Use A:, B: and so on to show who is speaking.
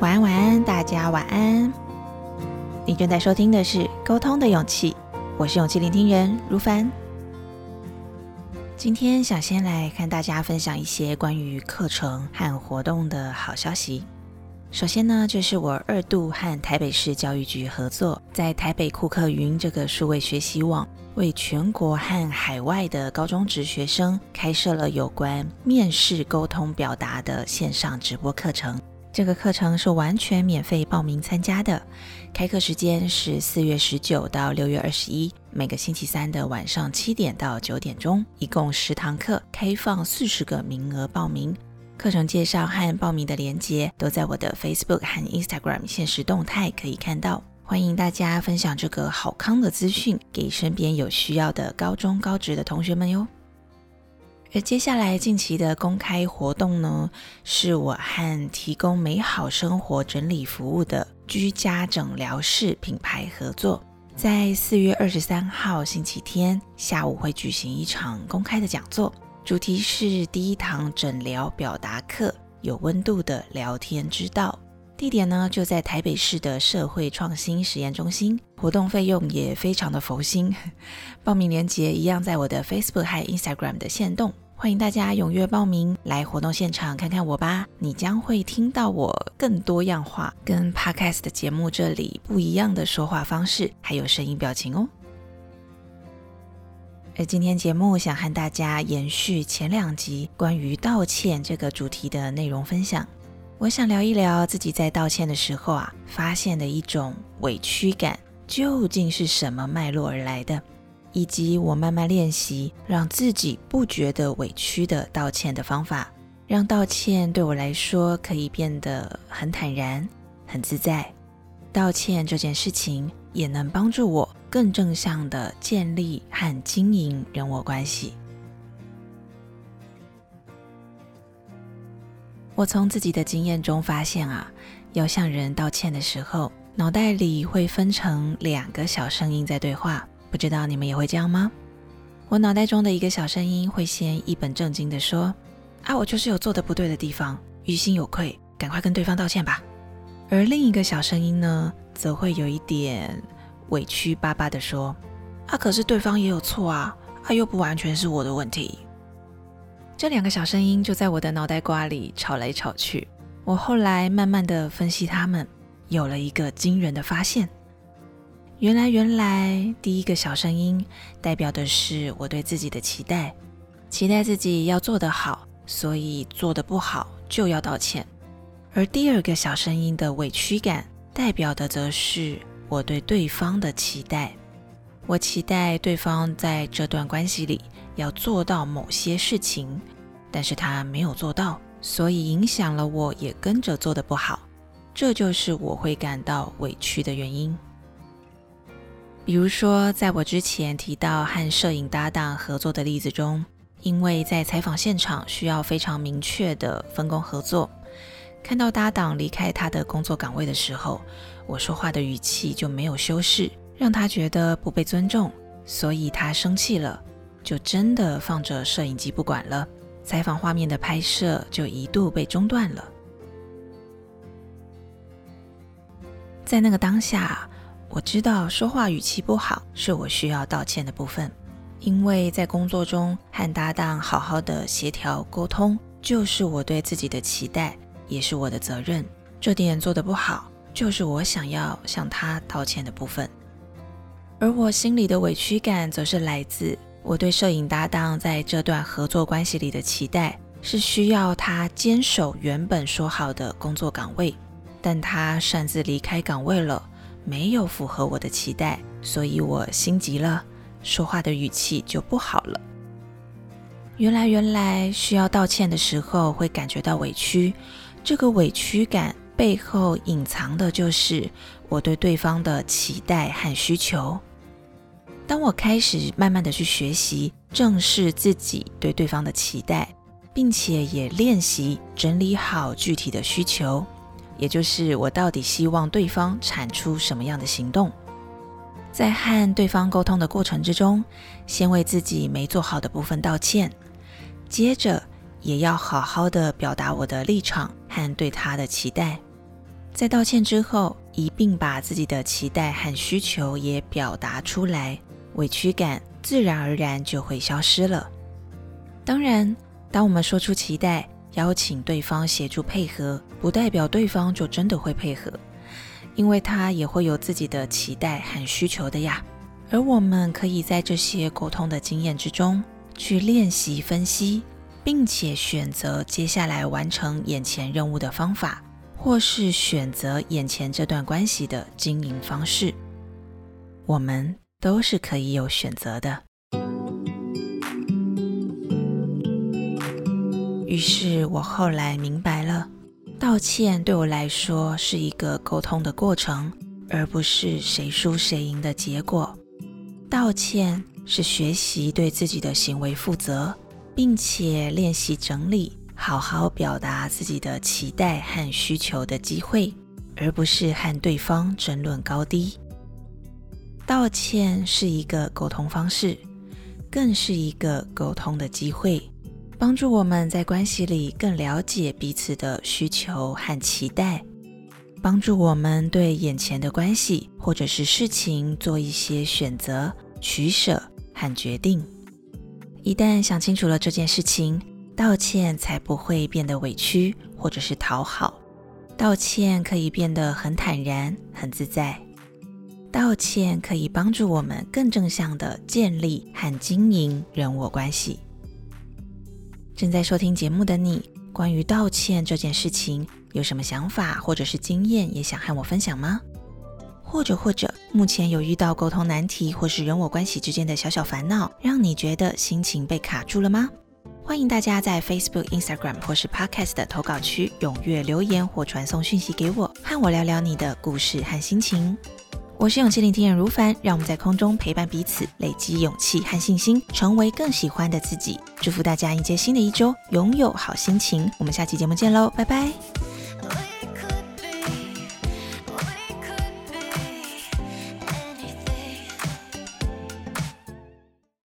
A: 晚安，晚安，大家晚安。你正在收听的是《沟通的勇气》，我是勇气聆听人如凡。今天想先来看大家分享一些关于课程和活动的好消息。首先呢，就是我二度和台北市教育局合作，在台北库克云这个数位学习网，为全国和海外的高中职学生开设了有关面试沟通表达的线上直播课程。这个课程是完全免费报名参加的，开课时间是四月十九到六月二十一，每个星期三的晚上七点到九点钟，一共十堂课，开放四十个名额报名。课程介绍和报名的链接都在我的 Facebook 和 Instagram 现实动态可以看到，欢迎大家分享这个好康的资讯给身边有需要的高中高职的同学们哟。而接下来近期的公开活动呢，是我和提供美好生活整理服务的居家诊疗室品牌合作，在四月二十三号星期天下午会举行一场公开的讲座。主题是第一堂诊疗表达课，有温度的聊天之道。地点呢就在台北市的社会创新实验中心。活动费用也非常的佛心。报名链接一样在我的 Facebook 和 Instagram 的线动，欢迎大家踊跃报名来活动现场看看我吧。你将会听到我更多样化、跟 Podcast 的节目这里不一样的说话方式，还有声音表情哦。而今天节目想和大家延续前两集关于道歉这个主题的内容分享。我想聊一聊自己在道歉的时候啊，发现的一种委屈感究竟是什么脉络而来的，以及我慢慢练习让自己不觉得委屈的道歉的方法，让道歉对我来说可以变得很坦然、很自在。道歉这件事情也能帮助我。更正向的建立和经营人我关系。我从自己的经验中发现啊，要向人道歉的时候，脑袋里会分成两个小声音在对话。不知道你们也会这样吗？我脑袋中的一个小声音会先一本正经的说：“啊，我就是有做的不对的地方，于心有愧，赶快跟对方道歉吧。”而另一个小声音呢，则会有一点。委屈巴巴的说：“啊，可是对方也有错啊，啊，又不完全是我的问题。”这两个小声音就在我的脑袋瓜里吵来吵去。我后来慢慢的分析他们，有了一个惊人的发现：原来，原来第一个小声音代表的是我对自己的期待，期待自己要做得好，所以做得不好就要道歉；而第二个小声音的委屈感，代表的则是。我对对方的期待，我期待对方在这段关系里要做到某些事情，但是他没有做到，所以影响了我也跟着做的不好，这就是我会感到委屈的原因。比如说，在我之前提到和摄影搭档合作的例子中，因为在采访现场需要非常明确的分工合作，看到搭档离开他的工作岗位的时候。我说话的语气就没有修饰，让他觉得不被尊重，所以他生气了，就真的放着摄影机不管了。采访画面的拍摄就一度被中断了。在那个当下，我知道说话语气不好是我需要道歉的部分，因为在工作中和搭档好好的协调沟通，就是我对自己的期待，也是我的责任。这点做得不好。就是我想要向他道歉的部分，而我心里的委屈感，则是来自我对摄影搭档在这段合作关系里的期待，是需要他坚守原本说好的工作岗位，但他擅自离开岗位了，没有符合我的期待，所以我心急了，说话的语气就不好了。原来，原来需要道歉的时候会感觉到委屈，这个委屈感。背后隐藏的就是我对对方的期待和需求。当我开始慢慢的去学习正视自己对对方的期待，并且也练习整理好具体的需求，也就是我到底希望对方产出什么样的行动，在和对方沟通的过程之中，先为自己没做好的部分道歉，接着。也要好好的表达我的立场和对他的期待。在道歉之后，一并把自己的期待和需求也表达出来，委屈感自然而然就会消失了。当然，当我们说出期待，邀请对方协助配合，不代表对方就真的会配合，因为他也会有自己的期待和需求的呀。而我们可以在这些沟通的经验之中，去练习分析，并且选择接下来完成眼前任务的方法。或是选择眼前这段关系的经营方式，我们都是可以有选择的。于是我后来明白了，道歉对我来说是一个沟通的过程，而不是谁输谁赢的结果。道歉是学习对自己的行为负责，并且练习整理。好好表达自己的期待和需求的机会，而不是和对方争论高低。道歉是一个沟通方式，更是一个沟通的机会，帮助我们在关系里更了解彼此的需求和期待，帮助我们对眼前的关系或者是事情做一些选择、取舍和决定。一旦想清楚了这件事情。道歉才不会变得委屈或者是讨好，道歉可以变得很坦然、很自在。道歉可以帮助我们更正向的建立和经营人我关系。正在收听节目的你，关于道歉这件事情有什么想法或者是经验，也想和我分享吗？或者或者目前有遇到沟通难题或是人我关系之间的小小烦恼，让你觉得心情被卡住了吗？欢迎大家在 Facebook、Instagram 或是 Podcast 的投稿区踊跃留言或传送讯息给我，和我聊聊你的故事和心情。我是勇气聆听人如凡，让我们在空中陪伴彼此，累积勇气和信心，成为更喜欢的自己。祝福大家迎接新的一周，拥有好心情。我们下期节目见喽，拜拜。